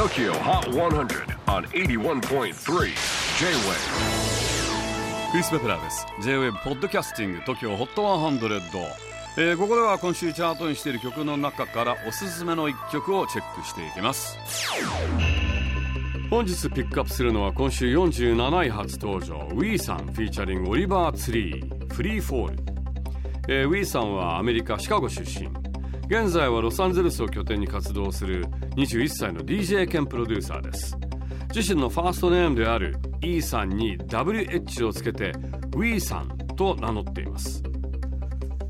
TOKYO HOT 100 on 81.3 J-WAVE クリス・ペプラーです。J-WAVE ポッドキャスティング TOKYO HOT 100、えー、ここでは今週チャートインしている曲の中からおすすめの一曲をチェックしていきます。本日ピックアップするのは今週47位初登場 WE さんフィーチャリングオリバー・ツリーフリーフォール、えー、WE さんはアメリカシカゴ出身。現在はロサンゼルスを拠点に活動する21歳の DJ 兼プロデューサーです。自身のファーストネームである Ethan に WH をつけて WE さんと名乗っています。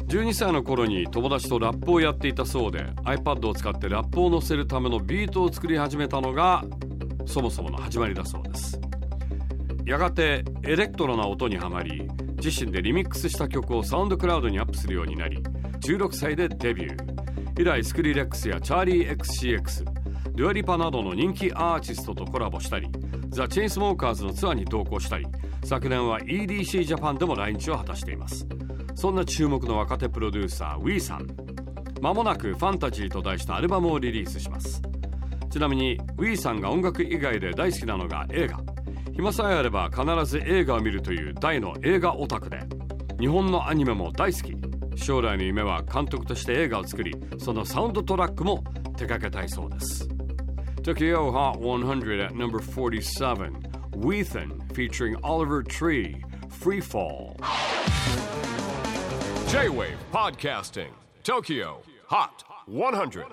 12歳の頃に友達とラップをやっていたそうで iPad を使ってラップを載せるためのビートを作り始めたのがそもそもの始まりだそうです。やがてエレクトロな音にはまり自身でリミックスした曲を SoundCloud にアップするようになり16歳でデビュー。以来スクリレックスやチャーリー XCX デュアリパなどの人気アーティストとコラボしたりザ・チェインスモーカーズのツアーに同行したり昨年は EDC ジャパンでも来日を果たしています。そんな注目の若手プロデューサー WE さん。まもなく「ファンタジー」と題したアルバムをリリースします。ちなみに WE さんが音楽以外で大好きなのが映画。暇さえあれば必ず映画を見るという大の映画オタクで日本のアニメも大好き。将来の夢は監督として映画を作りそのサウンドトラックも手掛けたいそうです Tokyo Hot 100 at number 47 Weathen featuring Oliver Tree Free Fall J-WAVE PODCASTING TOKYO HOT 100